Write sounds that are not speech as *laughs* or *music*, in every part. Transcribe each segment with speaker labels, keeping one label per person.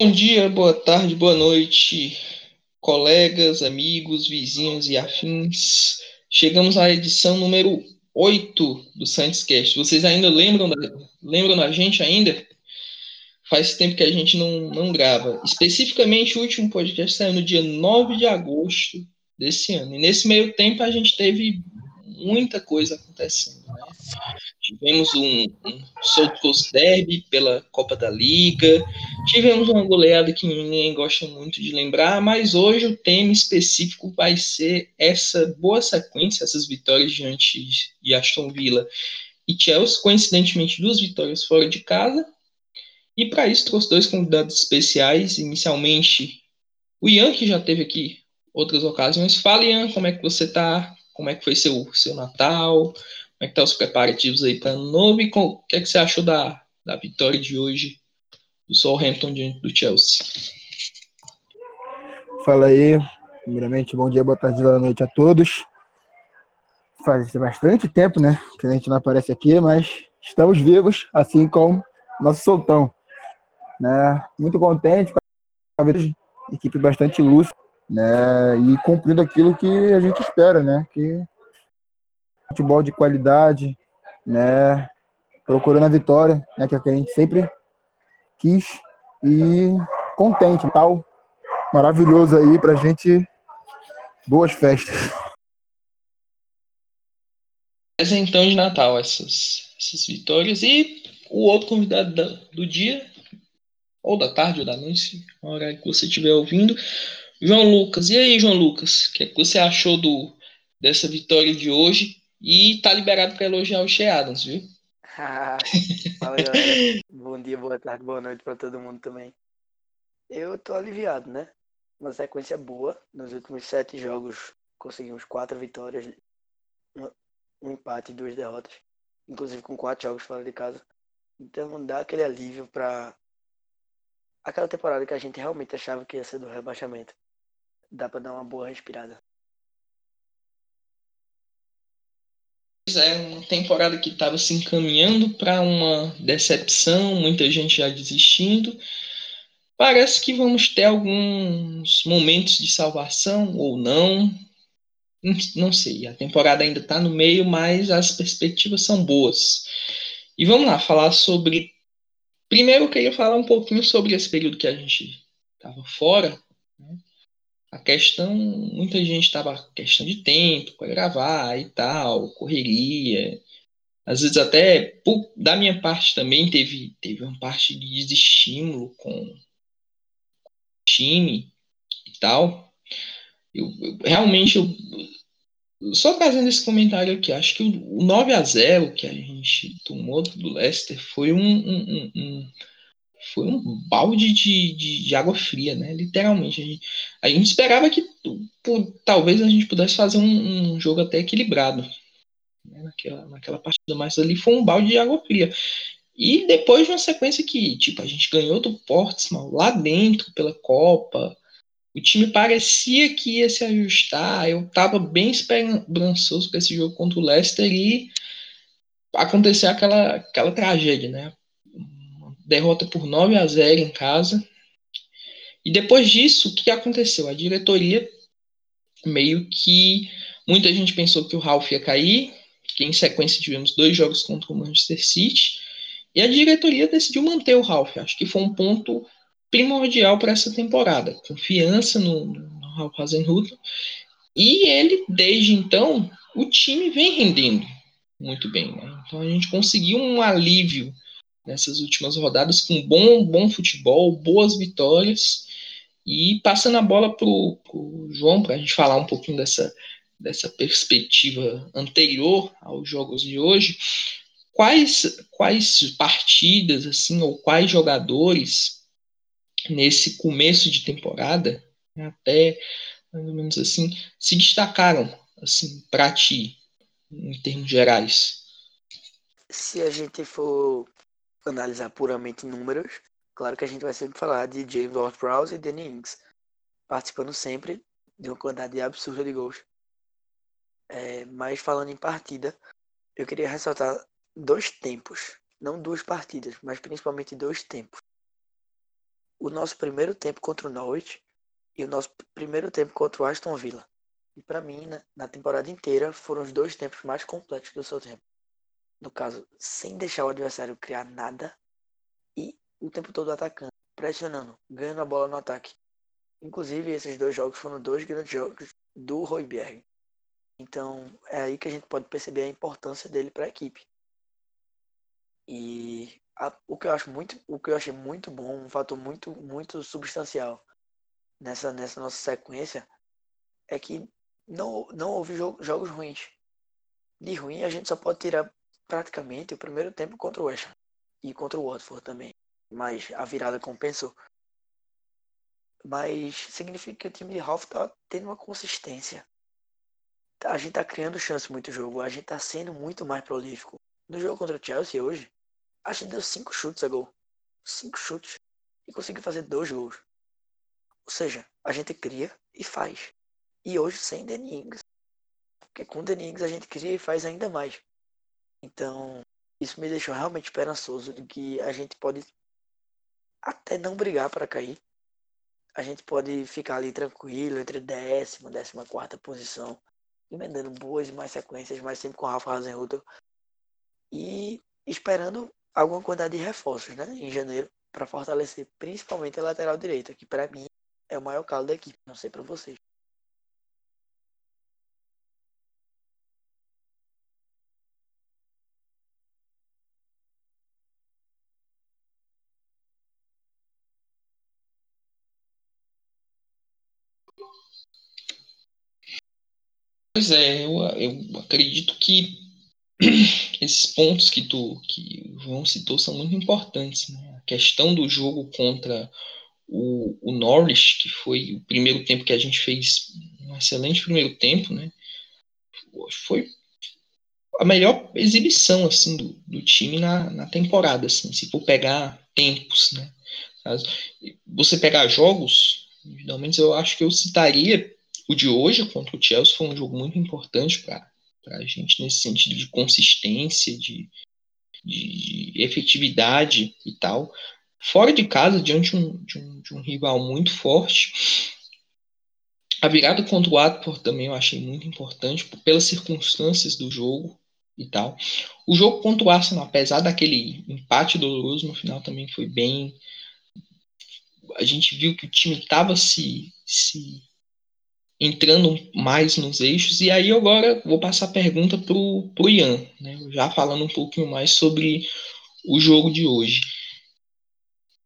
Speaker 1: Bom dia, boa tarde, boa noite, colegas, amigos, vizinhos e afins. Chegamos à edição número 8 do Santos Vocês ainda lembram da, lembram da gente ainda? Faz tempo que a gente não, não grava. Especificamente, o último podcast saiu no dia 9 de agosto desse ano. E nesse meio tempo a gente teve muita coisa acontecendo. Né? Tivemos um, um South Coast Derby pela Copa da Liga, tivemos uma goleada que ninguém gosta muito de lembrar, mas hoje o tema específico vai ser essa boa sequência, essas vitórias diante de Aston Villa e Chelsea, coincidentemente duas vitórias fora de casa. E para isso trouxe dois convidados especiais, inicialmente o Ian, que já teve aqui outras ocasiões. Fala, Ian, como é que você está? Como é que foi seu, seu Natal? Como é que tá os preparativos aí para ano novo? E o que, é que você achou da, da vitória de hoje do Southampton diante do Chelsea?
Speaker 2: Fala aí. Primeiramente, bom dia, boa tarde, boa noite a todos. Faz bastante tempo, né, que a gente não aparece aqui, mas estamos vivos, assim como nosso soltão. Né? Muito contente com a equipe bastante lúcida né? E cumprindo aquilo que a gente espera, né? Que futebol de qualidade, né? Procurando a vitória, né? Que é que a gente sempre quis e contente, tal maravilhoso aí pra gente. Boas festas.
Speaker 1: Então de Natal essas, essas vitórias e o outro convidado da, do dia ou da tarde ou da noite, a hora que você estiver ouvindo, João Lucas, e aí, João Lucas, o que, é que você achou do, dessa vitória de hoje? E tá liberado para elogiar o Shea Adams, viu? *laughs*
Speaker 3: Fala, *laughs* galera. Bom dia, boa tarde, boa noite para todo mundo também. Eu tô aliviado, né? Uma sequência boa. Nos últimos sete jogos conseguimos quatro vitórias, um empate e duas derrotas. Inclusive com quatro jogos fora de casa. Então dá aquele alívio para aquela temporada que a gente realmente achava que ia ser do rebaixamento dá para dar uma boa respirada.
Speaker 1: É uma temporada que estava se encaminhando para uma decepção, muita gente já desistindo. Parece que vamos ter alguns momentos de salvação ou não. Não sei, a temporada ainda está no meio, mas as perspectivas são boas. E vamos lá falar sobre. Primeiro, eu queria falar um pouquinho sobre esse período que a gente estava fora. A questão, muita gente estava questão de tempo para gravar e tal, correria. Às vezes até da minha parte também teve teve uma parte de desestímulo com time e tal. Eu, eu realmente eu, só fazendo esse comentário aqui, acho que o, o 9 a 0 que a gente tomou do Leicester foi um, um, um foi um balde de, de, de, água fria, né? Literalmente. A gente, a gente esperava que por, talvez a gente pudesse fazer um, um jogo até equilibrado. Né? Naquela, naquela partida, mas ali foi um balde de água fria. E depois de uma sequência que, tipo, a gente ganhou do Portsmouth lá dentro pela Copa. O time parecia que ia se ajustar. Eu tava bem esperançoso para esse jogo contra o Leicester e aconteceu aquela, aquela tragédia, né? Derrota por 9 a 0 em casa. E depois disso, o que aconteceu? A diretoria meio que muita gente pensou que o Ralph ia cair, que em sequência tivemos dois jogos contra o Manchester City, e a diretoria decidiu manter o Ralph. Acho que foi um ponto primordial para essa temporada. Confiança no, no Ralph Hasenhutl. E ele, desde então, o time vem rendendo muito bem. Né? Então a gente conseguiu um alívio nessas últimas rodadas com bom, bom futebol, boas vitórias. E passando a bola para o João, para a gente falar um pouquinho dessa, dessa perspectiva anterior aos jogos de hoje, quais, quais partidas, assim, ou quais jogadores nesse começo de temporada, até mais ou menos assim, se destacaram assim, para ti, em termos gerais?
Speaker 3: Se a gente for analisar puramente números, claro que a gente vai sempre falar de James Ward-Prowse e Danny Ings, participando sempre de uma quantidade absurda de gols. É, mas falando em partida, eu queria ressaltar dois tempos, não duas partidas, mas principalmente dois tempos. o nosso primeiro tempo contra o Norwich e o nosso primeiro tempo contra o Aston Villa. E para mim, né, na temporada inteira, foram os dois tempos mais completos do seu tempo. No caso, sem deixar o adversário criar nada e o tempo todo atacando, pressionando, ganhando a bola no ataque. Inclusive, esses dois jogos foram dois grandes jogos do Royberg. Então, é aí que a gente pode perceber a importância dele para a equipe. E a, o que eu acho muito, o que eu achei muito bom, um fator muito, muito substancial nessa, nessa nossa sequência é que não, não houve jogo, jogos ruins. De ruim a gente só pode tirar praticamente o primeiro tempo contra o West Ham e contra o Watford também. Mas a virada compensou. Mas significa que o time de Ralph tá tendo uma consistência. A gente tá criando chance muito jogo. A gente tá sendo muito mais prolífico. No jogo contra o Chelsea hoje, a gente deu cinco chutes a gol. Cinco chutes. E conseguiu fazer dois gols. Ou seja, a gente cria e faz. E hoje sem Denings. Porque com Denings a gente cria e faz ainda mais. Então, isso me deixou realmente esperançoso de que a gente pode até não brigar para cair. A gente pode ficar ali tranquilo entre décima, décima quarta posição, emendando boas e mais sequências, mas sempre com o Rafa Hasenhutter. E esperando alguma quantidade de reforços, né, em janeiro, para fortalecer principalmente a lateral direita, que para mim é o maior calo da equipe, não sei para vocês.
Speaker 1: Pois é, eu, eu acredito que *clears throat* esses pontos que tu que o João citou são muito importantes. Né? A questão do jogo contra o, o Norwich, que foi o primeiro tempo que a gente fez um excelente primeiro tempo, né? Foi a melhor exibição assim do, do time na, na temporada, assim, se for pegar tempos, né? Você pegar jogos, individualmente, eu acho que eu citaria o de hoje contra o Chelsea foi um jogo muito importante para a gente nesse sentido de consistência, de, de, efetividade e tal. Fora de casa, diante um, de, um, de um rival muito forte. A virada contra o Watford também eu achei muito importante pelas circunstâncias do jogo e tal. O jogo contra o Arsenal, apesar daquele empate doloroso no final, também foi bem. A gente viu que o time estava se, se entrando mais nos eixos. E aí agora vou passar a pergunta para o Ian, né? já falando um pouquinho mais sobre o jogo de hoje.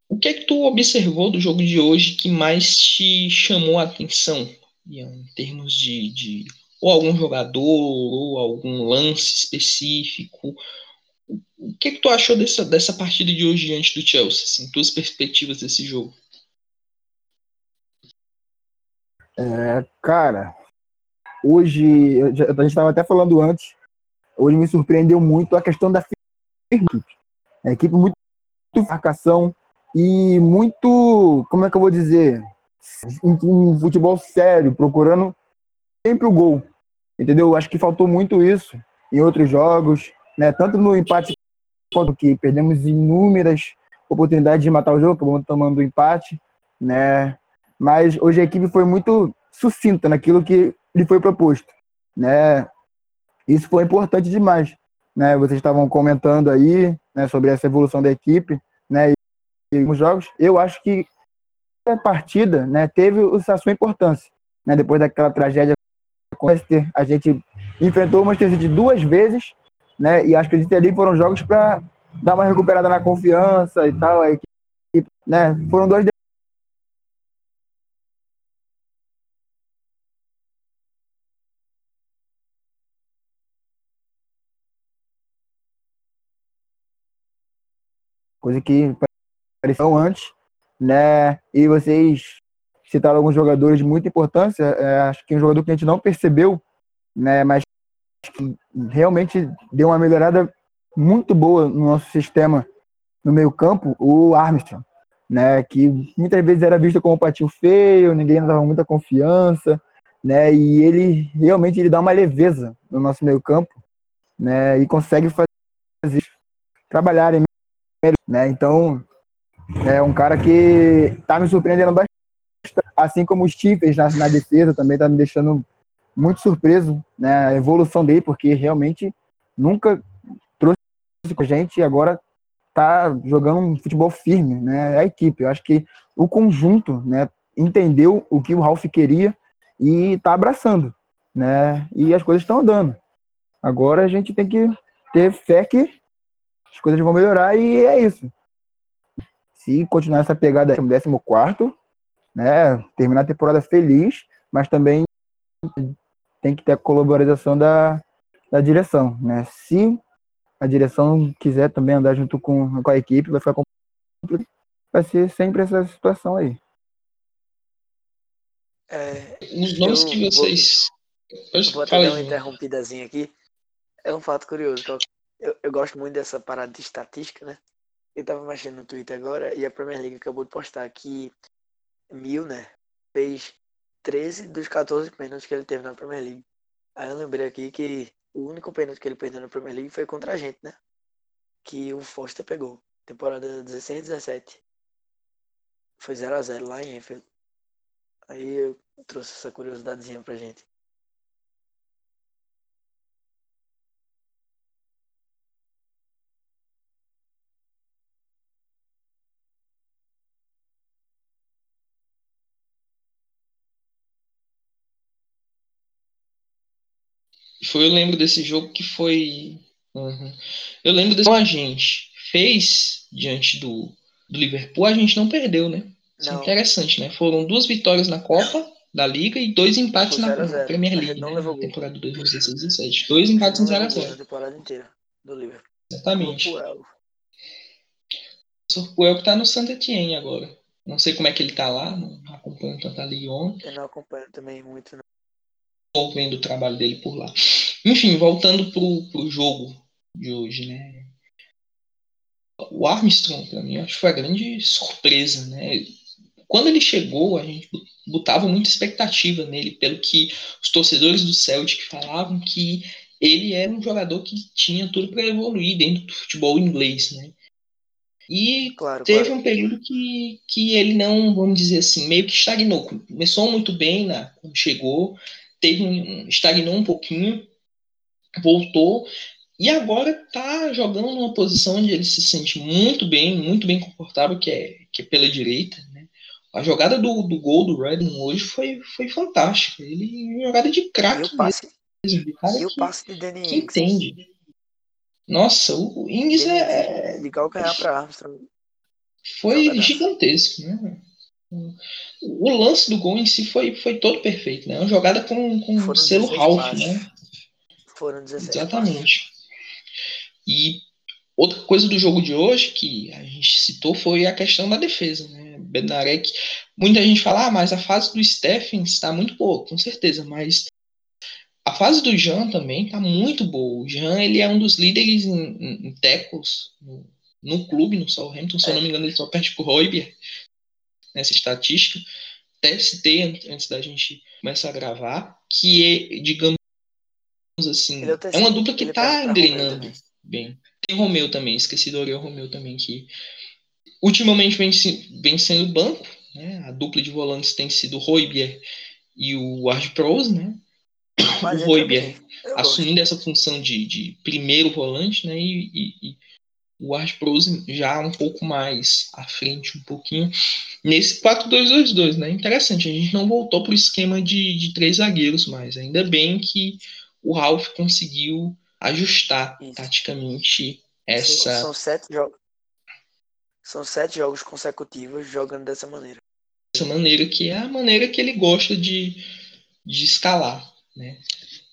Speaker 1: O que é que tu observou do jogo de hoje que mais te chamou a atenção, Ian, em termos de, de ou algum jogador, ou algum lance específico? O que é que tu achou dessa, dessa partida de hoje diante do Chelsea, assim, tuas perspectivas desse jogo?
Speaker 2: É, cara, hoje, a gente estava até falando antes, hoje me surpreendeu muito a questão da equipe. A equipe muito marcação e muito, como é que eu vou dizer, um, futebol sério, procurando sempre o gol. Entendeu? Acho que faltou muito isso em outros jogos, né? Tanto no empate quanto que perdemos inúmeras oportunidades de matar o jogo, acabamos tomando o empate, né? Mas hoje a equipe foi muito sucinta naquilo que lhe foi proposto, né? Isso foi importante demais, né? Vocês estavam comentando aí, né, sobre essa evolução da equipe, né? E os jogos, eu acho que a partida, né, teve a sua importância, né? Depois daquela tragédia com o a gente enfrentou o Manchester City duas vezes, né? E acho que ali foram jogos para dar uma recuperada na confiança e tal, a equipe, né? Foram dois coisa que apareceu antes, né? E vocês citaram alguns jogadores de muita importância. É, acho que um jogador que a gente não percebeu, né? Mas que realmente deu uma melhorada muito boa no nosso sistema no meio campo, o Armstrong, né? Que muitas vezes era visto como um patinho feio, ninguém dava muita confiança, né? E ele realmente ele dá uma leveza no nosso meio campo, né? E consegue fazer trabalhar em né? Então, É um cara que tá me surpreendendo bastante. Assim como os Chiefs na, na defesa também tá me deixando muito surpreso, né? A evolução dele, porque realmente nunca trouxe com a gente e agora tá jogando um futebol firme, né? É a equipe. Eu acho que o conjunto, né, entendeu o que o Ralph queria e tá abraçando, né? E as coisas estão andando. Agora a gente tem que ter fé que as coisas vão melhorar e é isso. Se continuar essa pegada 14, né, terminar a temporada feliz, mas também tem que ter a colaboração da, da direção, né? Se a direção quiser também andar junto com, com a equipe, vai ficar complicado. Vai ser sempre essa situação aí.
Speaker 3: É,
Speaker 1: Os nomes que vocês.
Speaker 3: Vou, vou até dar uma interrompidazinha aqui. É um fato curioso. Eu, eu gosto muito dessa parada de estatística, né? Eu tava mexendo no Twitter agora e a Premier League acabou de postar que Milner fez 13 dos 14 pênaltis que ele teve na Premier League. Aí eu lembrei aqui que o único pênalti que ele perdeu na Premier League foi contra a gente, né? Que o Foster pegou. Temporada 16 17. Foi 0x0 lá em Enfield. Aí eu trouxe essa curiosidadezinha pra gente.
Speaker 1: Foi, eu lembro desse jogo que foi. Uhum. Eu lembro desse. A gente fez diante do, do Liverpool, a gente não perdeu, né? Isso é interessante, né? Foram duas vitórias na Copa da Liga e dois empates na, Premier League. Não né? levou temporada 2016-17. Dois empates em 0x0.
Speaker 3: temporada inteira do Liverpool.
Speaker 1: Exatamente. O Puel que tá no Santa Etienne agora. Não sei como é que ele tá lá, não acompanho tanto a 1.
Speaker 3: Eu não acompanho também muito, não.
Speaker 1: Estou vendo o trabalho dele por lá. Enfim, voltando pro, pro jogo de hoje, né? O Armstrong, para mim, acho que foi a grande surpresa, né? Quando ele chegou, a gente botava muita expectativa nele, pelo que os torcedores do Celtic falavam que ele era um jogador que tinha tudo para evoluir dentro do futebol inglês, né? E claro, teve claro. um período que, que ele não, vamos dizer assim, meio que estagnou. Começou muito bem na, quando chegou, teve um, estagnou um pouquinho, voltou e agora está jogando numa posição onde ele se sente muito bem, muito bem confortável, que é, que é pela direita. Né? A jogada do, do gol do Redmond hoje foi, foi fantástica. Ele jogada de craque
Speaker 3: mesmo. De cara e o passe de Danny
Speaker 1: que entende. Nossa, o Ings é.
Speaker 3: De calcanhar para Armstrong.
Speaker 1: Foi gigantesco, né? O lance do gol em si foi, foi todo perfeito, né? Uma jogada com, com selo Ralph, né?
Speaker 3: Foram 16
Speaker 1: Exatamente. E outra coisa do jogo de hoje que a gente citou foi a questão da defesa, né? Bednarek, muita gente fala, ah, mas a fase do Stephen está muito boa, com certeza, mas a fase do Jean também está muito boa. O Jean, ele é um dos líderes em, em, em tackles no, no clube, no Southampton, se é. eu não me engano, ele só perde pro Royber nessa estatística. Até citei antes da gente começar a gravar, que é, digamos assim, é uma dupla que está engrenando bem. Tem Romeu também, esqueci do Oriol Romeu também, que ultimamente vem, vem sendo banco, né? A dupla de volantes tem sido o Roibier e o Ard Pros, né? Mas o Roibier assumindo essa função de, de primeiro volante, né? E, e, e o Art Prose já um pouco mais à frente, um pouquinho, nesse 4-2-2-2, né? Interessante, a gente não voltou para o esquema de, de três zagueiros mais. Ainda bem que o Ralph conseguiu ajustar Isso. taticamente essa.
Speaker 3: São, são, sete jogos. São sete jogos consecutivos jogando dessa maneira.
Speaker 1: Dessa maneira que é a maneira que ele gosta de, de escalar, né?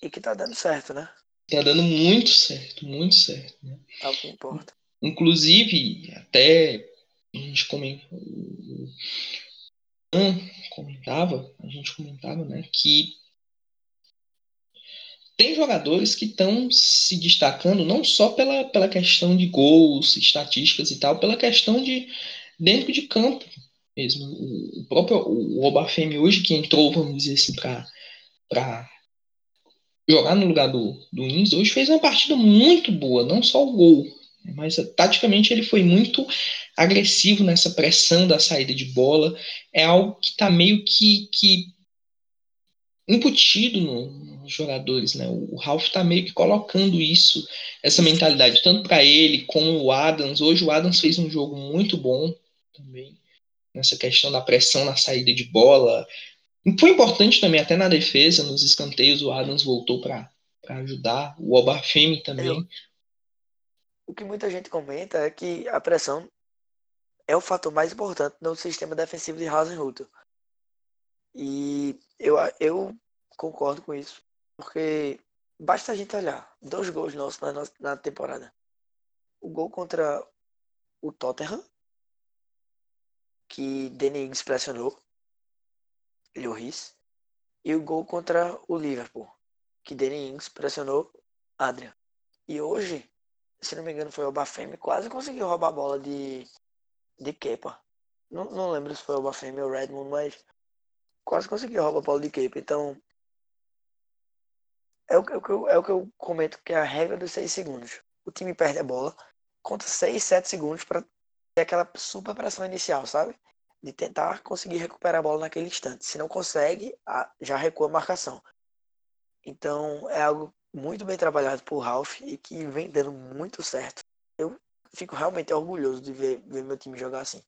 Speaker 3: E que tá dando certo, né?
Speaker 1: Tá dando muito certo, muito certo. Né?
Speaker 3: É o que importa.
Speaker 1: Inclusive, até a gente comenta, comentava, a gente comentava, né, que tem jogadores que estão se destacando não só pela, pela questão de gols, estatísticas e tal, pela questão de dentro de campo mesmo. O, próprio o Obafemi hoje que entrou, vamos dizer assim, para jogar no lugar do, do Ins, hoje fez uma partida muito boa, não só o gol, Mas taticamente ele foi muito agressivo nessa pressão da saída de bola. É algo que está meio que, que incutido nos jogadores, né? O Ralph está meio que colocando isso, essa mentalidade, tanto para ele como o Adams. Hoje o Adams fez um jogo muito bom também, nessa questão da pressão na saída de bola. Foi importante também, até na defesa, nos escanteios, o Adams voltou para ajudar. O Obafemi também.
Speaker 3: O que muita gente comenta é que a pressão é o fator mais importante no sistema defensivo de Hasenhutel. E eu, eu concordo com isso, porque basta a gente olhar dois gols nossos na, na temporada. O gol contra o Tottenham, que Ings pressionou, Lloris, e o gol contra o Liverpool, que Ings pressionou Adrian. E hoje, se não me engano, foi o Bafemi, quase conseguiu roubar a bola de, de Kepa. Não, não lembro se foi o Bafemi ou o Redmond, mas quase conseguiu roubar a bola de Kepa. Então, é o, é, o, é o que eu comento que é a regra dos 6 segundos. O time perde a bola, conta 6, 7 segundos para ter aquela super pressão inicial, sabe? De tentar conseguir recuperar a bola naquele instante. Se não consegue, já recua a marcação. Então, é algo muito bem trabalhado por Ralph e que vem dando muito certo. Eu fico realmente orgulhoso de ver, ver meu time jogar assim.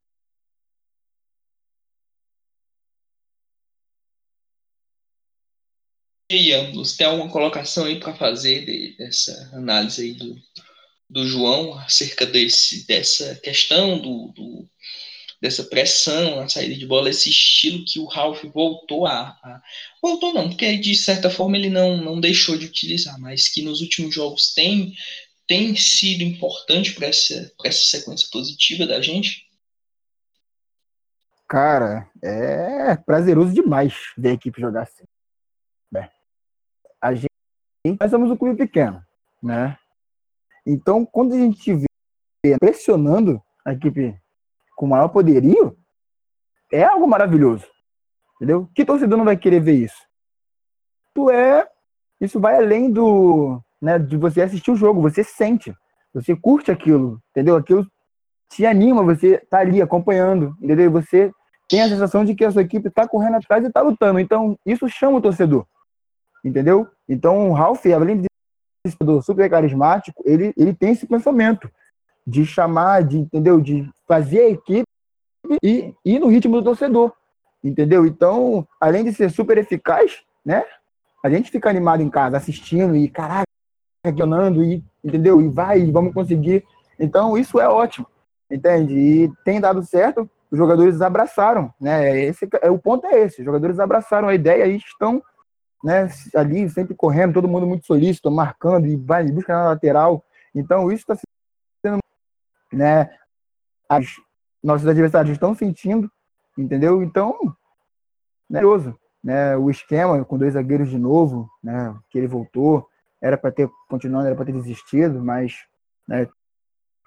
Speaker 1: Ambos, tem alguma colocação aí para fazer de, dessa análise aí do, do João acerca desse, dessa questão do, do, dessa pressão na saída de bola, esse estilo que o Ralph voltou a, a, voltou não, porque de certa forma ele não, não deixou de utilizar, mas que nos últimos jogos tem tem sido importante para essa, essa sequência positiva da gente?
Speaker 2: Cara, é prazeroso demais ver a equipe jogar assim. A gente, nós somos um clube pequeno, né? Então, quando a gente vê pressionando a equipe com maior poderio, é algo maravilhoso. Entendeu? Que torcedor não vai querer ver isso? Tu é. Isso vai além do. Né, de você assistir o jogo, você sente. Você curte aquilo, entendeu? Aquilo te anima, você tá ali acompanhando, entendeu? Você tem a sensação de que a sua equipe tá correndo atrás e tá lutando. Então, isso chama o torcedor. Entendeu? Então, o Ralph, além de ser super carismático, ele, ele tem esse pensamento de chamar, de, entendeu? De fazer a equipe e ir no ritmo do torcedor, entendeu? Então, além de ser super eficaz, né? A gente fica animado em casa, assistindo e, caraca, questionando, e, entendeu? E vai, vamos conseguir. Então, isso é ótimo, entende? E tem dado certo, os jogadores abraçaram, né? Esse, é, o ponto é esse, os jogadores abraçaram a ideia e estão né, ali sempre correndo, todo mundo muito solícito, marcando e vai busca na lateral. Então, isso está sendo né? As nossos adversários estão sentindo, entendeu? Então, nervoso, né? O esquema com dois zagueiros de novo, né? Que ele voltou, era para ter continuado, era para ter desistido, mas né,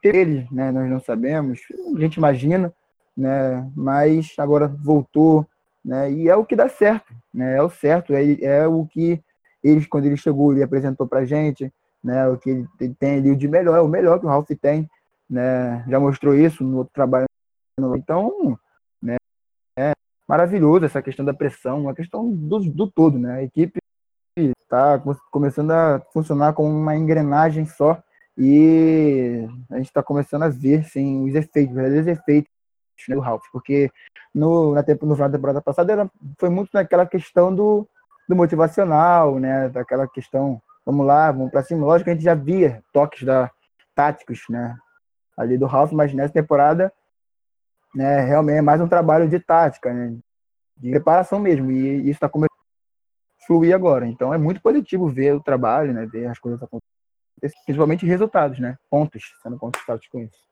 Speaker 2: ele, né? Nós não sabemos, a gente imagina, né? Mas agora voltou, né? E é o que dá certo, né? É o certo, é, é o que ele, quando ele chegou, ele apresentou para gente, né? O que ele tem ali de melhor, é o melhor que o Ralph tem, né? Já mostrou isso no outro trabalho. Então, né? É maravilhoso essa questão da pressão, uma questão do, do todo, né? A equipe está começando a funcionar como uma engrenagem só e a gente está começando a ver sim, os efeitos, os verdadeiros efeitos né, do Ralph, porque no, na, tempo, no final da temporada passada era, foi muito naquela questão do, do motivacional, né, daquela questão, vamos lá, vamos para cima. Lógico que a gente já via toques da, táticos, né, ali do Ralph, mas nessa temporada, né, realmente é mais um trabalho de tática, né, de preparação mesmo, e isso está começando a fluir agora. Então é muito positivo ver o trabalho, né, ver as coisas acontecendo, principalmente resultados, né, pontos sendo conquistados com isso.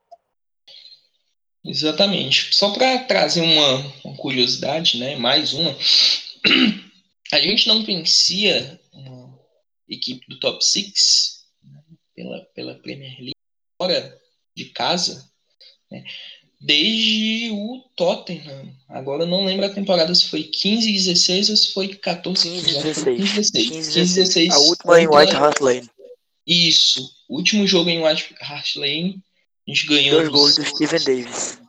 Speaker 1: Exatamente. Só para trazer uma, uma, curiosidade, né, mais uma, a gente não vencia uma equipe do top 6 né, pela, pela Premier League fora de casa, né? desde o Tottenham. Agora eu não lembro a temporada se foi 15, 16 ou se foi 14,
Speaker 3: 15, 16. 15,
Speaker 1: 16. 15, 16. 15, 16.
Speaker 3: A última em White Hart Lane.
Speaker 1: Isso, último jogo em White Hart Lane, a gente ganhou.
Speaker 3: Dois gols do Steven Davis.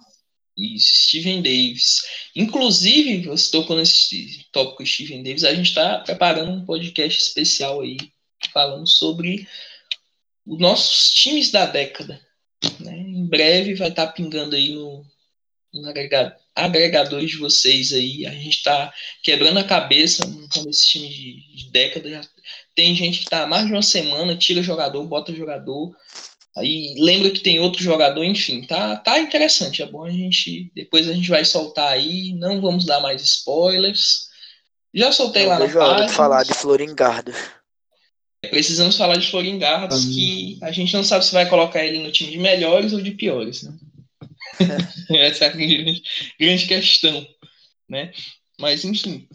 Speaker 1: Isso, Steven Davis. Inclusive, você tocou nesse tópico Steven Davis, a gente está preparando um podcast especial aí, falando sobre os nossos times da década. Né? Em breve vai estar tá pingando aí no, no agregadores de vocês aí. A gente está quebrando a cabeça montando esse time de, de década. Tem gente que está mais de uma semana, tira jogador, bota jogador. Aí lembra que tem outro jogador, enfim, tá, tá interessante. É bom a gente. Depois a gente vai soltar aí. Não vamos dar mais spoilers. Já soltei lá na página.
Speaker 3: de falar de Floringardo.
Speaker 1: Precisamos falar de Floringardos, que a gente não sabe se vai colocar ele no time de melhores ou de piores, né? *laughs* *laughs* Essa é a grande, grande questão, né? Mas, enfim,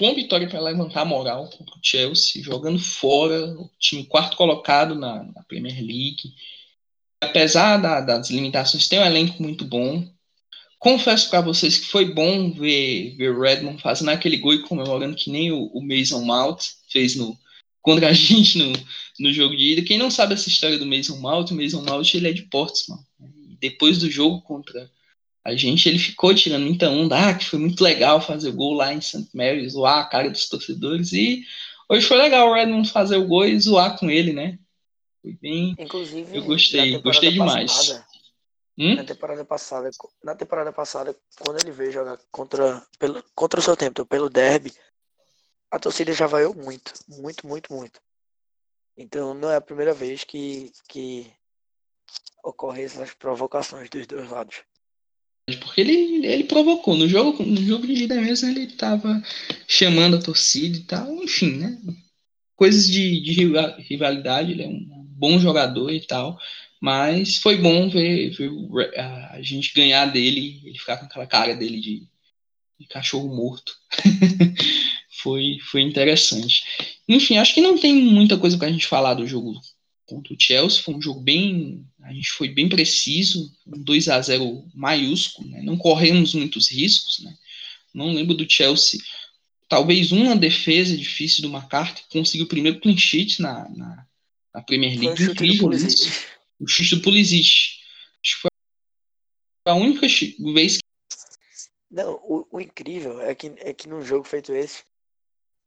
Speaker 1: uma vitória para levantar a moral contra o Chelsea, jogando fora o time quarto colocado na, na Premier League. Apesar da, das limitações, tem um elenco muito bom. Confesso para vocês que foi bom ver, ver Redmond fazendo aquele gol e comemorando que nem o, o Mason Mount fez no, contra a *laughs* gente no, no jogo de ida. Quem não sabe essa história do Mason Mount, o Mason Mount ele é de Portsmouth. Depois do jogo contra a gente, ele ficou tirando muita onda, ah, que foi muito legal fazer o gol lá em St. Mary's, zoar a cara dos torcedores. E hoje foi legal o Redmond fazer o gol e zoar com ele, né? Foi bem.
Speaker 3: Inclusive,
Speaker 1: eu gostei, gostei demais.
Speaker 3: Passada, hum? Na temporada passada, na temporada passada, quando ele veio jogar contra, pelo, contra o seu tempo, pelo Derby, a torcida já vaiou muito, muito, muito, muito. Então não é a primeira vez que, que ocorrem essas provocações dos dois lados.
Speaker 1: Porque ele, ele provocou. No jogo, no jogo de ida mesmo ele estava chamando a torcida e tal, enfim, né? Coisas de, de rivalidade, ele é um bom jogador e tal. Mas foi bom ver, ver a gente ganhar dele, ele ficar com aquela cara dele de, de cachorro morto. *laughs* foi, foi interessante. Enfim, acho que não tem muita coisa para a gente falar do jogo contra o Chelsea. Foi um jogo bem. A gente foi bem preciso, um 2 a 0 maiúsculo, né? não corremos muitos riscos. Né? Não lembro do Chelsea. Talvez uma defesa difícil do McCarthy conseguiu o primeiro clean sheet na, na, na Premier League. Incrível isso. O chute do Pulisic. Acho que foi a única vez que.
Speaker 3: Não, o, o incrível é que, é que num jogo feito esse,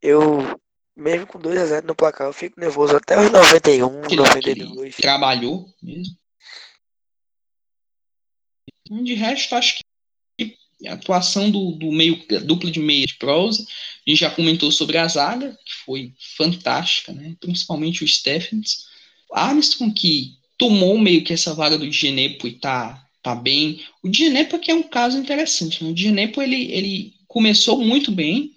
Speaker 3: eu, mesmo com 2x0 no placar, eu fico nervoso até os 91, que 92.
Speaker 1: Trabalhou mesmo. De resto, acho que a atuação do, do meio duplo de meia de Prose, a gente já comentou sobre a zaga, que foi fantástica, né? principalmente o Stephens. Armstrong, que tomou meio que essa vaga do Genepo e tá, tá bem. O Genepo que é um caso interessante. Né? O Genepo ele, ele começou muito bem,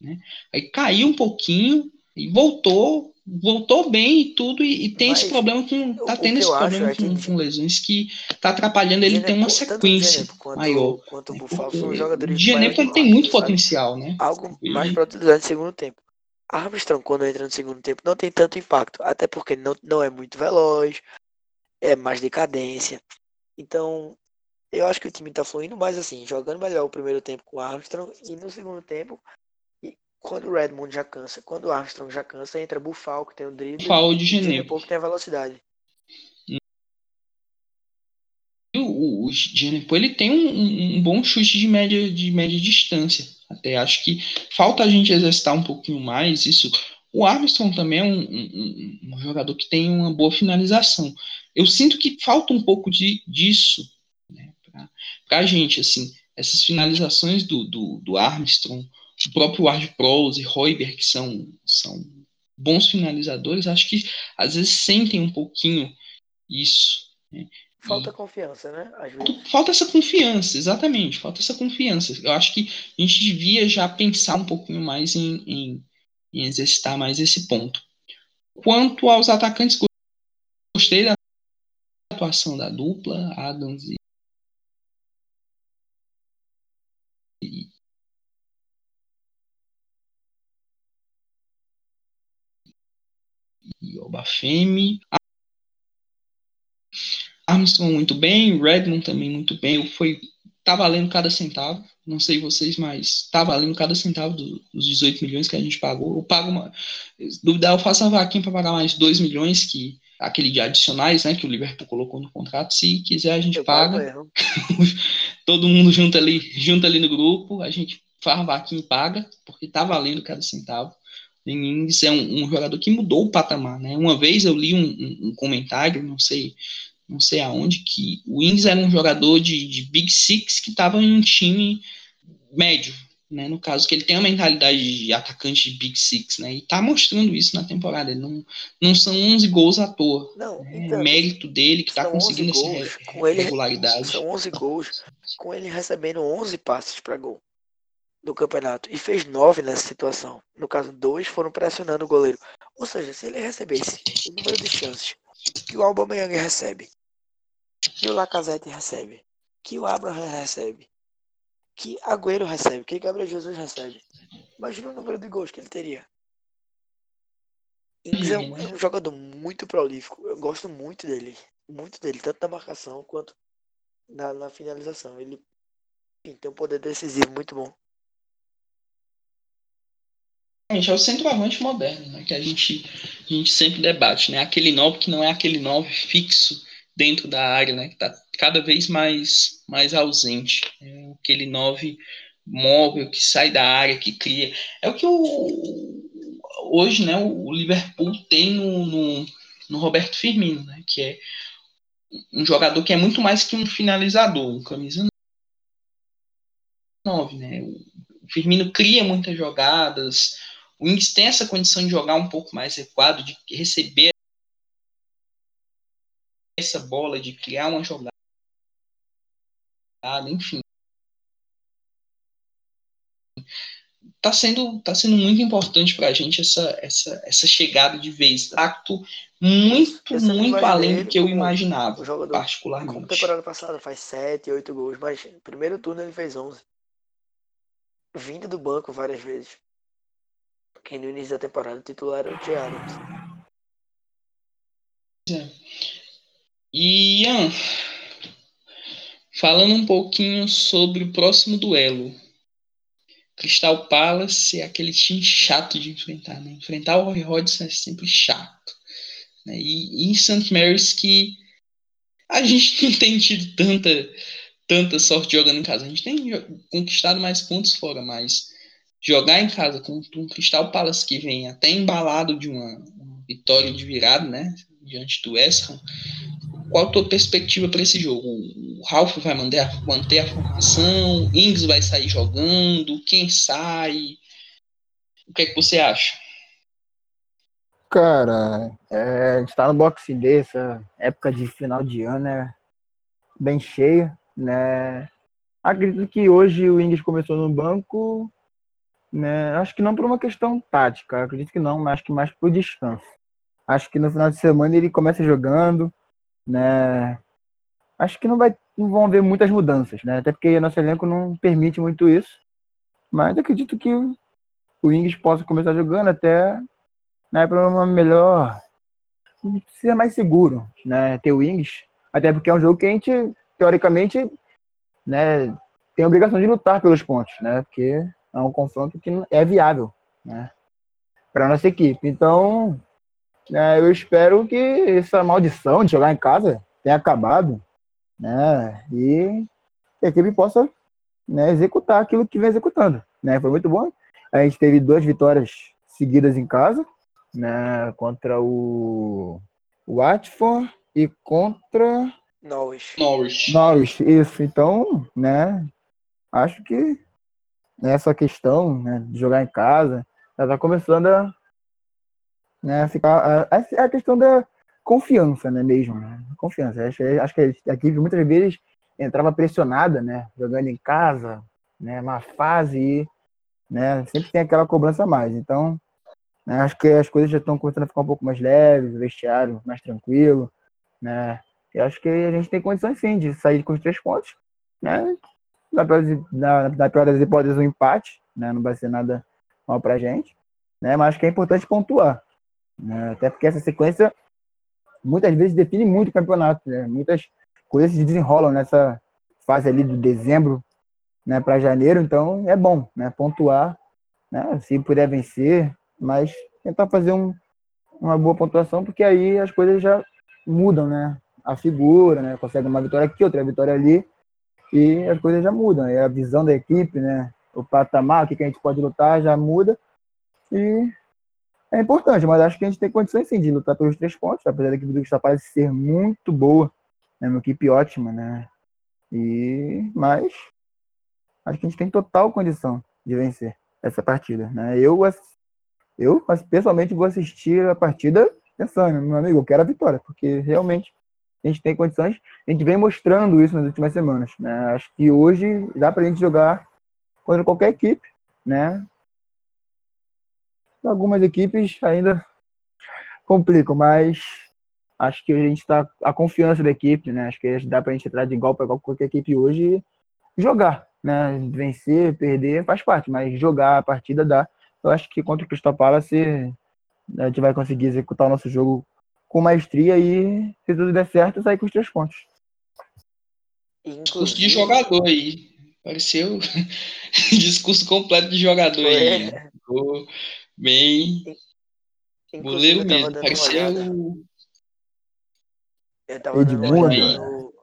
Speaker 1: né? Aí caiu um pouquinho e voltou, voltou bem e tudo, e, e tem Mas, esse problema com. Tá tendo esse problema é com, que... com, lesões que tá atrapalhando ele ter uma sequência quanto, maior.
Speaker 3: Quanto o.
Speaker 1: O Genepo ele tem muito sabe? potencial, né?
Speaker 3: Algo mais para utilizar no segundo tempo. Armstrong, quando entra no segundo tempo, não tem tanto impacto, até porque não, não é muito veloz, é mais decadência. Então, eu acho que o time tá fluindo mais assim, jogando melhor o primeiro tempo com o Armstrong e no segundo tempo quando o Redmond já cansa, quando o Armstrong já cansa, entra Bufal, que tem o drible.
Speaker 1: Bufal de Genebra.
Speaker 3: pouco tem a velocidade.
Speaker 1: O, o Genepo, ele tem um, um, bom chute de média, de média distância. Até acho que falta a gente exercitar um pouquinho mais isso. O Armstrong também é um, um, um jogador que tem uma boa finalização. Eu sinto que falta um pouco de, disso né, para a gente. assim Essas finalizações do, do, do Armstrong, o próprio Ward Prowse e Royber, que são, são bons finalizadores, acho que às vezes sentem um pouquinho isso. Né?
Speaker 3: Falta e, confiança, né?
Speaker 1: Falta essa confiança, exatamente, falta essa confiança. Eu acho que a gente devia já pensar um pouquinho mais em, em, em exercitar mais esse ponto. Quanto aos atacantes, gostei da atuação da dupla, Adams e Obafemi. Armstrong muito bem, Redmond também muito bem. Foi tá valendo cada centavo. Não sei vocês, mas tá valendo cada centavo dos 18 milhões que a gente pagou. Eu pago uma. Duvidar, eu faço uma vaquinha para pagar mais 2 milhões que, aquele de adicionais, né, que o Liverpool colocou no contrato. Se quiser, a gente Eu paga. *laughs* Todo mundo junto ali, junto ali no grupo, a gente faz vaquinha e paga, porque tá valendo cada centavo. Ings é um, um, jogador que mudou o patamar, né? Uma vez eu li um, um, um comentário, não sei, não sei aonde, que o Ings era um jogador de, de Big Six que estava em um time médio, né? No caso, que ele tem a mentalidade de atacante de Big Six, né? E tá mostrando isso na temporada. Ele não, não são 11 gols à toa.
Speaker 3: Não,
Speaker 1: né? então, mérito dele que tá conseguindo essa com regularidade. Ele,
Speaker 3: são 11 gols, com ele recebendo 11 passes para gol do campeonato e fez 9 nessa situação. No caso, dois foram pressionando o goleiro. Ou seja, se ele recebesse o número de chances que o Aubameyang recebe, que o Lacazette recebe, que o Abraham recebe, que Agüero recebe, que Gabriel Jesus recebe. Imagina o número de gols que ele teria. Ings é um, é um jogador muito prolífico. Eu gosto muito dele. Muito dele, tanto na marcação quanto na, na finalização. Ele enfim, tem um poder decisivo muito bom.
Speaker 1: É o centroavante moderno, né? Que a gente, a gente sempre debate, né? Aquele 9 que não é aquele 9 fixo dentro da área, né? Que tá cada vez mais, mais ausente. É aquele 9 móvel que sai da área, que cria. É o que o, hoje, né? O Liverpool tem no, no, no Roberto Firmino, né? Que é um jogador que é muito mais que um finalizador, um camisa 9, né? O Firmino cria muitas jogadas, o Ings tem essa condição de jogar um pouco mais recuado, de receber essa bola, de criar uma jogada, enfim. Tá sendo, tá sendo muito importante para a gente essa, essa, essa chegada de vez. Acto muito, muito além do que eu imaginava, jogador, particularmente.
Speaker 3: Temporada passada faz 7, 8 gols, mas no primeiro turno ele fez 11. Vindo do banco várias vezes. Quem no início da temporada titular era o T. Adams.
Speaker 1: É. E Ian, falando um pouquinho sobre o próximo duelo. Crystal Palace é aquele time chato de enfrentar, né? Enfrentar o Roy Hodgson é sempre chato. Né? E, e em St. Mary's que a gente *laughs* não tem tido tanta, tanta sorte jogando em casa. A gente tem conquistado mais pontos fora, mas jogar em casa com um Crystal Palace que vem até embalado de uma, vitória de virada, né, diante do West Ham, qual a tua perspectiva para esse jogo? O Ralph vai manter a, manter a formação? Ings vai sair jogando? Quem sai? O que é que você acha?
Speaker 2: Cara, é, a gente tá no Boxing Day, essa época de final de ano é bem cheia, né? Acredito que hoje o Ings começou no banco né? Acho que não por uma questão tática, acredito que não, mas acho que mais por descanso. Acho que no final de semana ele começa jogando, né? Acho que não vai não vão haver muitas mudanças, né? Até porque nosso elenco não permite muito isso. Mas acredito que o Ings possa começar jogando até né, para uma melhor ser mais seguro, né? Ter o Ings, até porque é um jogo que a gente teoricamente, né, tem a obrigação de lutar pelos pontos, né? Porque é um confronto que é viável né, para nossa equipe. Então, né, eu espero que essa maldição de jogar em casa tenha acabado né, e a equipe possa né, executar aquilo que vem executando. Né? Foi muito bom. A gente teve duas vitórias seguidas em casa, né, contra o Watford e contra
Speaker 3: Norwich.
Speaker 1: Norwich.
Speaker 2: Norwich, isso. Então, né, acho que nessa questão né, de jogar em casa, ela está começando a né, ficar. A, a, questão da confiança, né, mesmo. Né? Confiança. Acho, acho que a equipe muitas vezes entrava pressionada, né, jogando em casa, né, uma fase e né, sempre tem aquela cobrança a mais. Então, né, acho que as coisas já estão começando a ficar um pouco mais leves, o vestiário mais tranquilo, né. Eu acho que a gente tem condições sim de sair com os três pontos, né? Na pior, na, na pior das hipóteses, um empate, né? Não vai ser nada mal pra gente, né? Mas acho que é importante pontuar, né? Até porque essa sequência muitas vezes define muito o campeonato, né? Muitas coisas se desenrolam nessa fase ali de dezembro, né? Para janeiro, então é bom, né? Pontuar, né? Se puder vencer, mas tentar fazer um, uma boa pontuação, porque aí as coisas já mudam, né? A figura, né? Consegue uma vitória aqui, outra vitória ali, e as coisas já mudam. E a visão da equipe, né? O patamar, o que a gente pode lutar, já muda. E é importante, mas acho que a gente tem condições sim de lutar pelos três pontos, apesar da equipe do Palace ser muito boa, é né? uma equipe ótima, né? E mas acho que a gente tem total condição de vencer essa partida, né? Eu eu pessoalmente vou assistir a partida pensando, meu amigo, eu quero a vitória, porque realmente a gente tem condições, a gente vem mostrando isso nas últimas semanas, né? Acho que hoje dá pra gente jogar contra qualquer equipe, né? Algumas equipes ainda complicam, mas acho que a gente está a confiança da equipe, né? Acho que dá para a gente entrar de igual para igual com qualquer equipe hoje e jogar, né? Vencer, perder faz parte, mas jogar a partida dá. Eu acho que contra o Crystal Palace a gente vai conseguir executar o nosso jogo com maestria e se tudo der certo sair com os três pontos.
Speaker 1: Discurso de jogador aí. Pareceu *laughs* discurso completo de jogador aí. Né? bem. Goleiro mesmo. Pareceu.
Speaker 3: Eu tava Edmundo, no,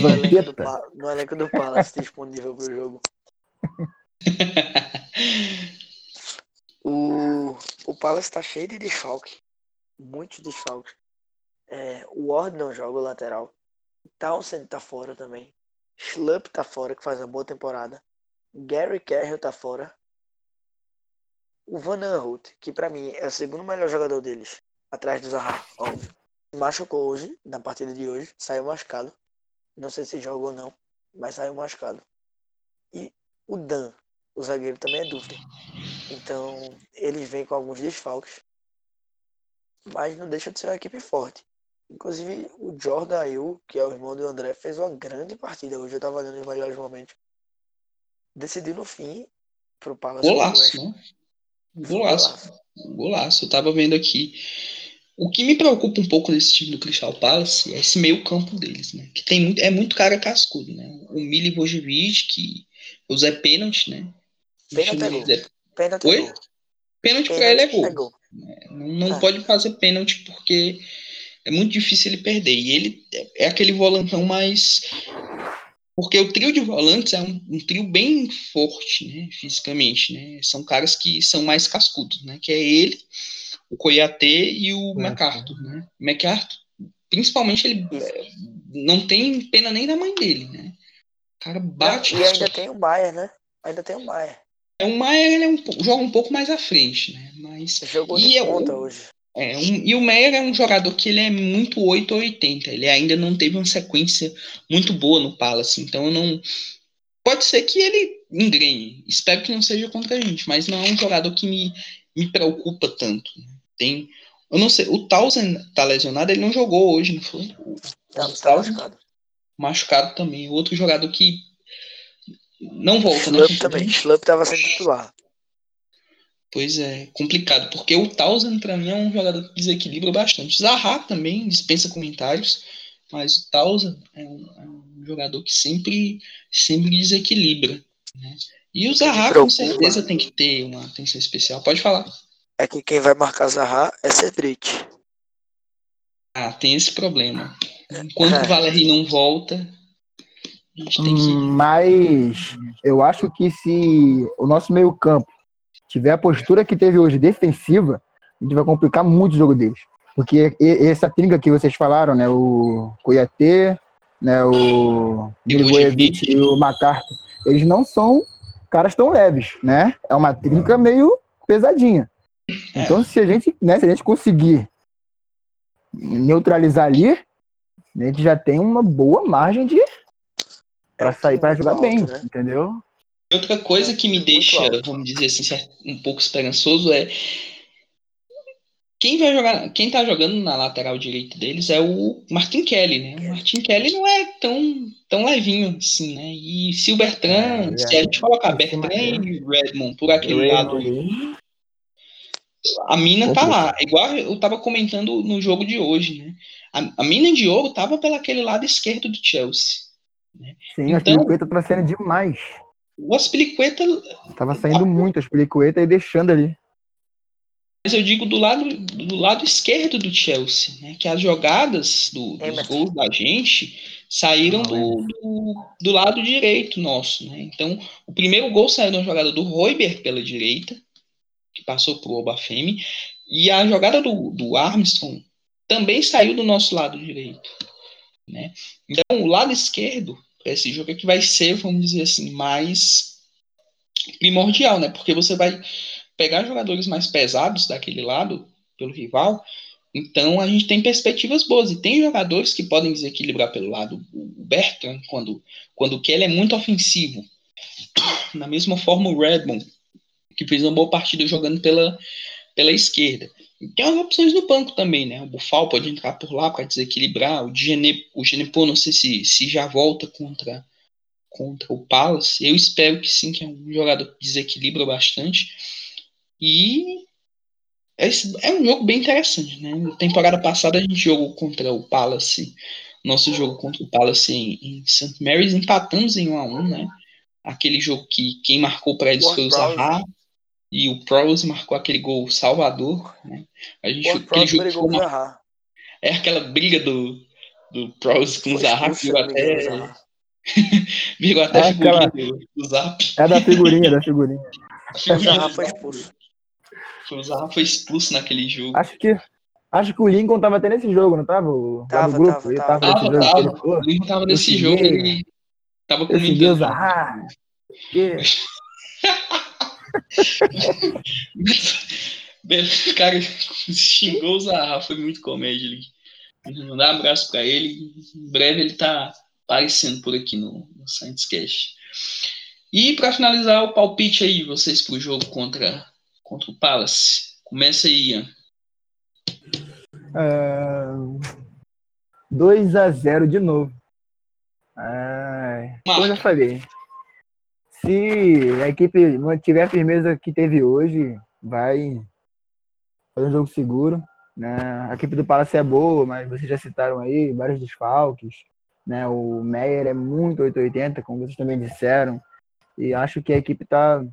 Speaker 3: no, elenco do, no elenco do Palace disponível pro jogo. *laughs* o, o Palace tá cheio de desfalque. Muitos desfalques. É, o Ward não joga o lateral. Townsend tá fora também. Schlupp tá fora, que faz uma boa temporada. Gary Carroll tá fora. O Van Aanholt, que para mim é o segundo melhor jogador deles, atrás do Zaha, óbvio. Machucou hoje, na partida de hoje, saiu machucado. Não sei se jogou ou não, mas saiu machucado. E o Dan, o zagueiro, também é dúvida. Então, eles vêm com alguns desfalques, mas não deixa de ser uma equipe forte. Inclusive, o Jordan Ayew, que é o irmão do André, fez uma grande partida hoje. Eu tava olhando os melhores momentos. Decidiu no fim pro Palace.
Speaker 1: Golaço, né? Golaço. Golaço. Eu tava vendo aqui. O que me preocupa um pouco nesse time do Crystal Palace é esse meio campo deles, né? Que tem muito, é muito cara cascudo, né? O Milivojevic, que o Zé Pênalti, né?
Speaker 3: Pênalti é gol. Zé...
Speaker 1: Pênalti Oi? Gol. Pênalti pra ele é gol. É gol. É, não, não ah. pode fazer pênalti porque é muito difícil ele perder. E ele é aquele volantão mais porque o trio de volantes é um, um, trio bem forte, né, fisicamente, né? São caras que são mais cascudos, né? Que é ele, o Coiatê e o é. MacArthur, né? MacArthur, principalmente ele é, não tem pena nem da mãe dele, né? O cara bate.
Speaker 3: e ainda tem o Maier, né? Ainda tem o Maier.
Speaker 1: É o Maier, ele é um, joga um pouco mais à frente, né? Mas
Speaker 3: jogou de
Speaker 1: é
Speaker 3: ponta hoje.
Speaker 1: É, um, e o Meyer é um jogador que ele é muito 8 ou 80. Ele ainda não teve uma sequência muito boa no Palace. Então não. Pode ser que ele engrene. Espero que não seja contra a gente, mas não é um jogador que me, me preocupa tanto. Tem. Eu não sei, o Townsend tá lesionado, ele não jogou hoje, não foi? O,
Speaker 3: tá, tá machucado.
Speaker 1: Machucado também. Outro jogador que não volta,
Speaker 3: né? também. Schlupp tava sendo titular.
Speaker 1: Pois é, complicado, porque o Townsend para mim é um jogador que desequilibra bastante. Zaha também dispensa comentários, mas o Townsend é um, é um jogador que sempre, sempre desequilibra. Né? E o Zaha com certeza tem que ter uma atenção especial. Pode falar.
Speaker 3: É que quem vai marcar Zaha é Cedric.
Speaker 1: Ah, tem esse problema. Enquanto é. o Valeri não volta, a gente tem que...
Speaker 2: Mas eu acho que se o nosso meio campo tiver a postura que teve hoje defensiva, a gente vai complicar muito o jogo deles. Porque essa trinca que vocês falaram, né? O Cuiatê, né? O Milivojevic e o MacArthur, eles não são caras tão leves, né? É uma trinca meio pesadinha. É. Então, se a gente, né, se a gente conseguir neutralizar ali, a gente já tem uma boa margem de para sair para jogar bem, né? entendeu?
Speaker 1: Outra coisa que me deixa, vamos dizer assim, um pouco esperançoso é quem vai jogar, quem tá jogando na lateral direita deles é o Martin Kelly, né? O Martin Kelly não é tão, tão levinho assim, né? E se o Bertrand, é, se a gente colocar Bertrand e Redmond por aquele lado, a mina tá lá. Igual eu tava comentando no jogo de hoje, né? A, a mina de ouro tava pelo aquele lado esquerdo do Chelsea. Né?
Speaker 2: Sim, então, a tá sendo demais.
Speaker 1: O Aspilicueta.
Speaker 2: Tava saindo a... muito a Aspilicueta e deixando ali.
Speaker 1: Mas eu digo do lado, do lado esquerdo do Chelsea, né? Que as jogadas do, dos
Speaker 3: Emerson.
Speaker 1: gols da gente saíram do, do, do lado direito nosso, né? Então, o primeiro gol saiu de uma jogada do Royber pela direita, que passou pro Obafemi, e a jogada do, do Armstrong também saiu do nosso lado direito, né? Então, o lado esquerdo para esse jogo é que vai ser, vamos dizer assim, mais primordial, né? Porque você vai pegar jogadores mais pesados daquele lado, pelo rival, então a gente tem perspectivas boas. E tem jogadores que podem desequilibrar pelo lado. O Bertrand, quando, quando o Kelly é muito ofensivo. Da mesma forma o Redmond, que fez uma boa partida jogando pela, pela esquerda. E tem as opções no banco também, né? O Bufal pode entrar por lá para desequilibrar. O, Gene, o Genepo, não sei se, se já volta contra, contra o Palace. Eu espero que sim, que é um jogador que desequilibra bastante. E esse é um jogo bem interessante, né? Na temporada passada a gente jogou contra o Palace, nosso jogo contra o Palace em, em St. Mary's, empatamos em 1 a 1 né? Aquele jogo que quem marcou para eles foi o Zaha e o Prowse marcou aquele gol salvador, né? A gente, aquele jogo foi uma, é aquela briga do, do Prowse com o Zaha que virou até, *laughs* virou até
Speaker 2: É
Speaker 1: figurinha
Speaker 2: aquela-
Speaker 1: do, Zap.
Speaker 2: É da figurinha, da figurinha.
Speaker 1: Figurinha
Speaker 3: Zaha foi expulso.
Speaker 1: O Zaha foi expulso naquele jogo.
Speaker 2: Acho que. Acho que o Lincoln tava até nesse jogo, não tava? O,
Speaker 3: Tava,
Speaker 2: grupo,
Speaker 3: tava, tava.
Speaker 2: tava,
Speaker 1: Tava, tava.
Speaker 2: Pô,
Speaker 1: O Lincoln tava nesse jogo, ele tava
Speaker 2: eu segui o
Speaker 1: comentando.
Speaker 2: Zaha. Que... *laughs*
Speaker 1: O cara xingou o Zaha, foi muito comédia ali. Mandar um abraço pra ele. Em breve ele tá aparecendo por aqui no, no Saints Cash. E pra finalizar o palpite aí, vocês pro jogo contra, contra o Palace. Começa aí, Ian.
Speaker 2: É... 2 a 0 de novo. Ai, como eu já falei. Se a equipe mantiver a firmeza que teve hoje, vai fazer um jogo seguro. Né? A equipe do Palace é boa, mas vocês já citaram aí vários desfalques. Né? O Meyer é muito 880, como vocês também disseram. E acho que a equipe tá,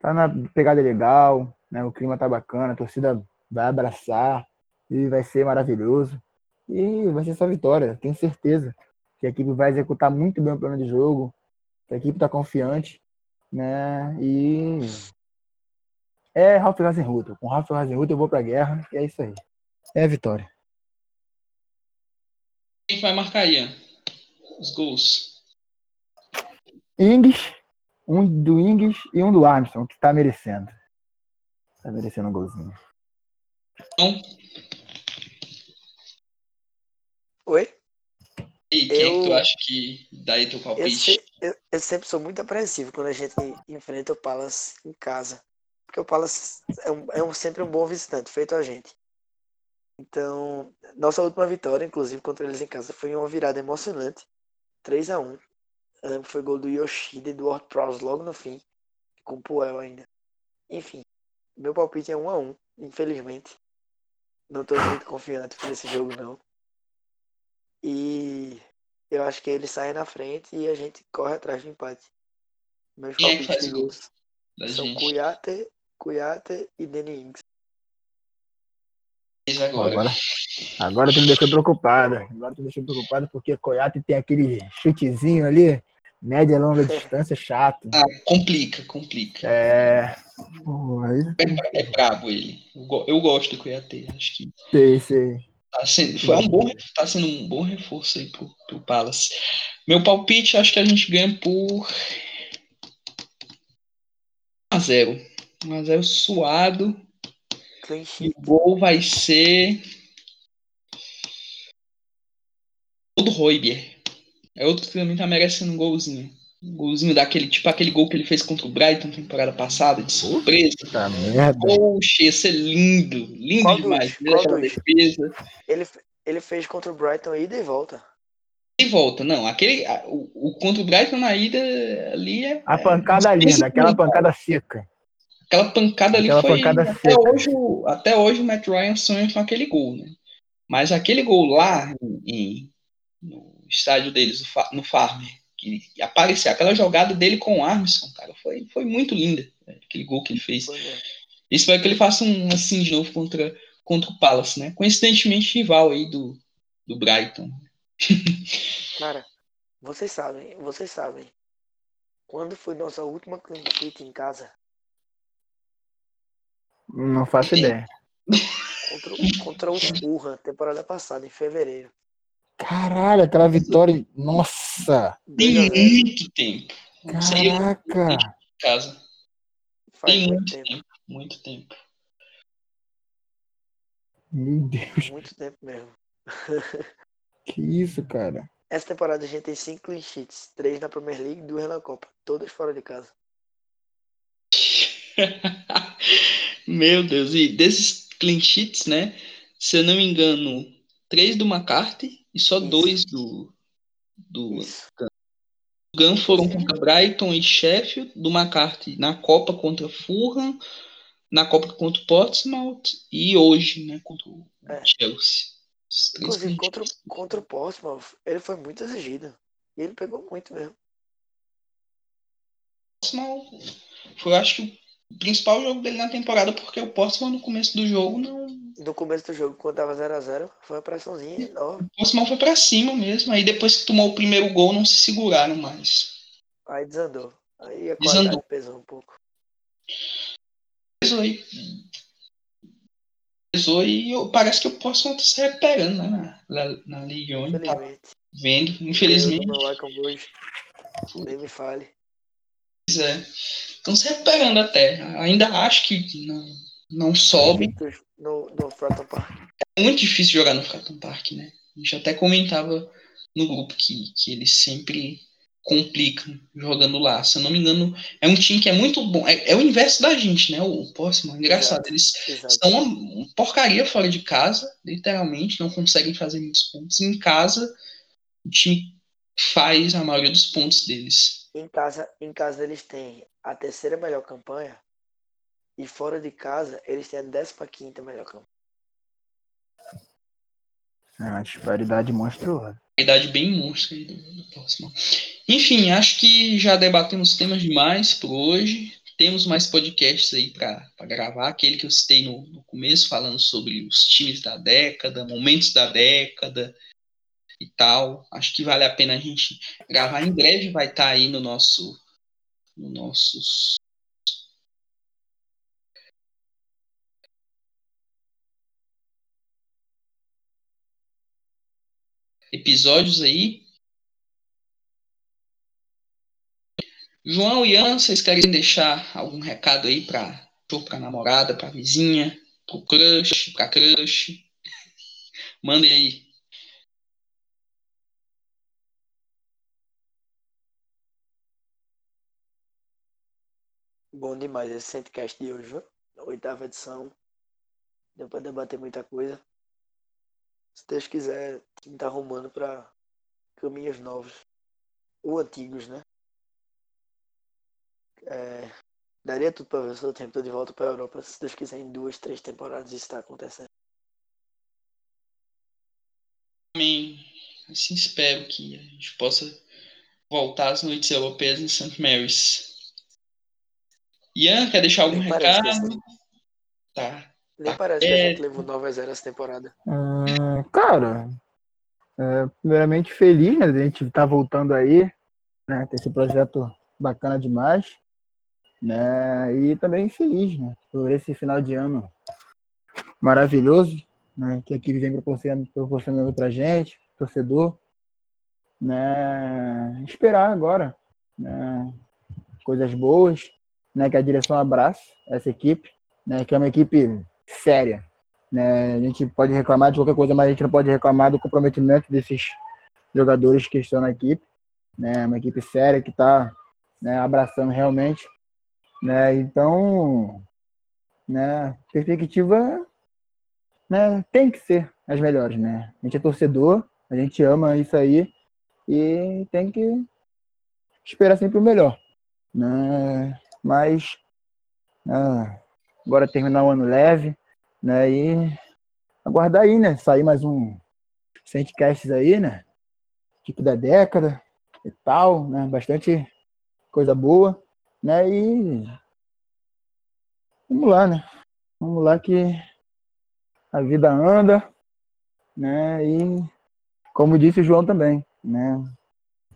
Speaker 2: tá na pegada legal, né? o clima tá bacana, a torcida vai abraçar e vai ser maravilhoso. E vai ser só vitória, tenho certeza que a equipe vai executar muito bem o plano de jogo, a equipe está confiante, né? E é Ralf Hasenhutter. Com Ralf Hasenhutter eu vou pra guerra e é isso aí. É a vitória.
Speaker 1: Quem vai marcar, Ian? Os gols.
Speaker 2: Ings, um do Ings e um do Armstrong, que tá merecendo. Tá merecendo um golzinho.
Speaker 1: Então,
Speaker 3: Oi?
Speaker 1: e quem é que tu
Speaker 3: Eu-
Speaker 1: acha que dá aí teu
Speaker 3: Eu,
Speaker 1: palpite?
Speaker 3: se- eu- eu sempre sou muito apreensivo quando a gente enfrenta o Palace em casa. Porque o Palace é, um- é um- sempre um bom visitante, feito a gente. Então, nossa última vitória, inclusive, contra eles em casa, foi uma virada emocionante. 3 a 1 Eu lembro que foi gol do Yoshida e do Ward Prowse logo no fim. Com o Puel ainda. Enfim, meu palpite é 1 a 1 infelizmente. Não tô muito confiante por esse jogo, não. E eu acho que ele sai na frente e a gente corre atrás do empate. Meus
Speaker 1: Quem é faz
Speaker 3: gols são. Kuyate, Kuyate e Danny Ings.
Speaker 1: Agora.
Speaker 2: Agora, agora tu me deixou preocupado. Agora tu me deixou preocupado porque Coiate tem aquele chutezinho ali, média e longa distância, chato.
Speaker 1: Ah, complica, complica.
Speaker 2: É. Pô, aí
Speaker 1: É brabo ele. Eu, go- eu gosto do Cuiatê. Acho que
Speaker 2: sei, sei.
Speaker 1: Tá sendo, foi um bom, tá sendo um bom reforço aí pro, pro Palace. Meu palpite, acho que a gente ganha por 1x0. 1x0 suado. E o gol vai ser. O do Roiber. É outro que também tá merecendo um golzinho. Um golzinho daquele, tipo aquele gol que ele fez contra o Brighton temporada passada, de surpresa.
Speaker 2: Puta merda.
Speaker 1: Poxa, ia ser lindo. Lindo
Speaker 3: Qual dos?
Speaker 1: demais.
Speaker 3: Dos?
Speaker 1: defesa.
Speaker 3: Ele, ele fez contra o Brighton ida e volta.
Speaker 1: E volta. Não, aquele. O, o contra o Brighton na ida ali é.
Speaker 2: A pancada linda, aquela pancada seca.
Speaker 1: Aquela pancada ali
Speaker 2: Aquela
Speaker 1: foi.
Speaker 2: pancada
Speaker 1: até,
Speaker 2: seca.
Speaker 1: hoje, o- até hoje o Matt Ryan sonha com aquele gol, né? Mas aquele gol lá em- em- no estádio deles, no Fa- no Farmer, que apareceu, aquela jogada dele com o Armstrong, cara, foi, foi muito linda. né? Aquele gol que ele fez.
Speaker 3: Pois é.
Speaker 1: Espero que ele faça um assim de novo contra, contra o Palace, né? Coincidentemente, rival aí do, do Brighton. *laughs*
Speaker 3: Cara, vocês sabem, vocês sabem. Quando foi nossa última clean sheet em casa?
Speaker 2: Não faço ideia.
Speaker 3: Contra, contra o Spurra, temporada passada, em fevereiro.
Speaker 2: Caralho, aquela vitória. Nossa!
Speaker 1: Tem
Speaker 3: zero.
Speaker 1: muito tempo. Eu
Speaker 2: Caraca!
Speaker 1: em casa.
Speaker 3: Faz
Speaker 1: Tem
Speaker 3: muito
Speaker 1: muito
Speaker 3: tempo,
Speaker 1: tempo. Muito tempo.
Speaker 2: Meu Deus,
Speaker 3: muito tempo mesmo. *laughs*
Speaker 2: que isso, cara?
Speaker 3: Essa temporada a gente tem cinco clean sheets, três na Premier League e duas na Copa, todas fora de casa. *laughs*
Speaker 1: Meu Deus, e desses clean sheets, né? Se eu não me engano, três do McCarthy e só
Speaker 3: Isso.
Speaker 1: dois do, do
Speaker 3: Isso.
Speaker 1: Gun foram contra Brighton e Sheffield, do McCarthy na Copa contra Fulham, na Copa contra o Portsmouth e hoje, né, contra o
Speaker 3: É.
Speaker 1: Chelsea.
Speaker 3: Inclusive, contra, contra o Portsmouth, ele foi muito exigido. E ele pegou muito mesmo.
Speaker 1: Portsmouth foi, acho que, o principal jogo dele na temporada, porque o Portsmouth no começo do jogo não.
Speaker 3: No começo do jogo, quando tava 0x0, foi uma pressãozinha enorme.
Speaker 1: O Portsmouth foi pra cima mesmo. Aí depois que tomou o primeiro gol, não se seguraram mais.
Speaker 3: Aí desandou. Aí a
Speaker 1: Desandou.
Speaker 3: pesou um pouco.
Speaker 1: Pesou aí. Pesou e eu- parece que o Portsmouth tá se recuperando né, na, na, na Ligue 1. Tá vendo, infelizmente.
Speaker 3: hoje. Nem me fale.
Speaker 1: Pois é. Estão se recuperando até. Ainda acho que não, não sobe.
Speaker 3: No, no Fratton Park.
Speaker 1: É muito difícil jogar no Fratton Park, né? A gente até comentava no grupo que, que eles sempre complicam jogando lá. Se eu não me engano, é um time que é muito bom. É, é o inverso da gente, né? O Portsmouth. Engraçado. Eles
Speaker 3: Exato.
Speaker 1: são uma porcaria fora de casa, literalmente. Não conseguem fazer muitos pontos. Em casa, o time faz a maioria dos pontos deles.
Speaker 3: Em casa, em casa eles têm a terceira melhor campanha. E fora de casa, eles têm a 15 melhor campanha.
Speaker 2: É uma disparidade monstruosa.
Speaker 1: idade bem monstro aí do, do Portsmouth. Enfim, acho que já debatemos temas demais por hoje. Temos mais podcasts aí para gravar. Aquele que eu citei no, no começo, falando sobre os times da década, momentos da década e tal. Acho que vale a pena a gente gravar. Em breve vai estar aí no nosso. No nossos. Episódios aí. João e Ian, vocês querem deixar algum recado aí para pra namorada, pra vizinha, pro crush, pra crush? *laughs* Mandem aí.
Speaker 3: Bom demais esse Centcast de hoje? Oitava edição. Deu pra debater muita coisa. Se Deus quiser, time tá arrumando pra caminhos novos. Ou antigos, né? É, daria tudo pra ver o seu tempo de volta pra Europa. Se Deus quiser, em duas, três temporadas isso tá acontecendo.
Speaker 1: Amém. Assim espero que a gente possa voltar às noites europeias em St. Mary's. Ian, quer deixar algum
Speaker 3: Nem
Speaker 1: recado?
Speaker 3: esse-
Speaker 1: Tá.
Speaker 3: Nem
Speaker 1: Tá
Speaker 3: parece que a gente levou 9 a 0 essa temporada.
Speaker 2: Ah, cara, é, primeiramente feliz, né? A gente tá voltando aí, né? Ter esse projeto bacana demais, né? E também feliz, né? Por esse final de ano maravilhoso, né? Que a equipe vem proporcionando, proporcionando pra gente, torcedor, né? Esperar agora, né? Coisas boas, né? Que a direção abrace essa equipe, né? Que é uma equipe séria, né? A gente pode reclamar de qualquer coisa, mas a gente não pode reclamar do comprometimento desses jogadores que estão na equipe, né? Uma equipe séria que está né, abraçando realmente, né? Então, né? Perspectiva, né? Tem que ser as melhores, né? A gente é torcedor, a gente ama isso aí e tem que esperar sempre o melhor, né? Mas ah, agora terminar o ano leve, né? E aguardar aí, né? Sair mais um Centcasts aí, né? Tipo da década e tal, né? Bastante coisa boa, né? E vamos lá, né? Vamos lá que a vida anda, né? E como disse o João também, né?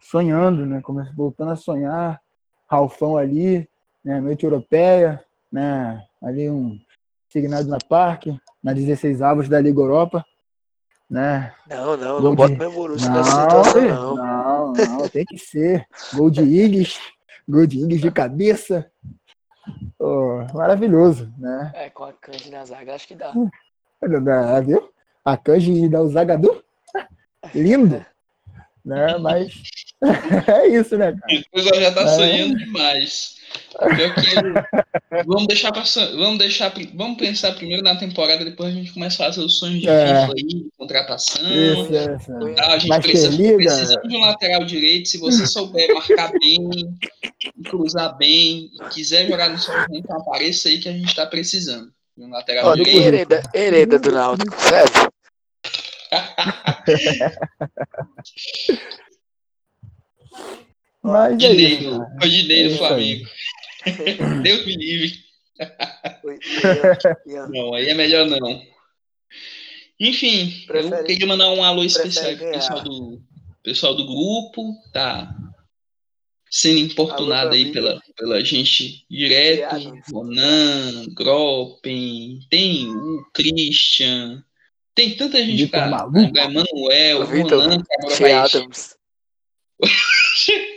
Speaker 2: Sonhando, né? Voltando a sonhar, Ralfão ali, né? Noite Europeia, né? Ali um signado na Parque, na 16 avos da Liga Europa, né?
Speaker 3: Não, não, não bota meu Borussia nessa situação, não.
Speaker 2: Não, não, tem que ser. Gol de Iggs, gol de Iggs de cabeça. Oh, maravilhoso, né?
Speaker 3: É, com a Kanji na zaga, acho que dá.
Speaker 2: Viu? A Kanji da Zagadu, *laughs* lindo. né? Mas *laughs* *laughs* é isso, né, cara?
Speaker 1: O já tá é. sonhando vamos deixar vamos deixar vamos pensar primeiro na temporada depois a gente começa a fazer os sonhos de é. Aí, contratação isso, isso. Tá? a gente Mas precisa, precisa de um lateral direito se você souber marcar bem cruzar bem e quiser jogar no Southampton apareça aí que a gente tá precisando de um lateral
Speaker 3: Olha, direito hereda, hereda do Náutico certo *laughs*
Speaker 2: Mas é
Speaker 1: Dineiro, o Dineiro do Flamengo. *laughs* Deus me livre. não, aí é melhor não. Enfim, Prefere, eu queria mandar um alô especial pro pessoal do, pessoal do grupo, tá sendo importunado aí pela, pela gente direto. Ronan, Gropen, tem o Christian, tem tanta gente, cara. Emanuel, Ronan, Adams. *laughs*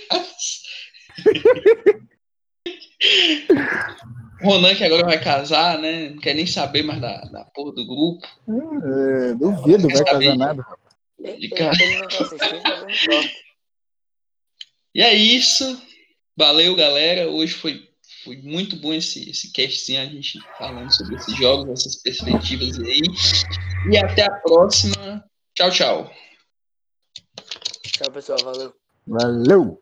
Speaker 1: Ronan que agora vai casar, né? Não quer nem saber mais da, da porra do grupo.
Speaker 2: É, duvido, vai casar nada. De cara.
Speaker 1: e é isso. Valeu, galera. Hoje foi, foi muito bom esse, esse castzinho, a gente falando sobre esses jogos, essas perspectivas aí. E até a próxima. Tchau, tchau.
Speaker 3: Tchau, pessoal. Valeu.
Speaker 2: Valeu!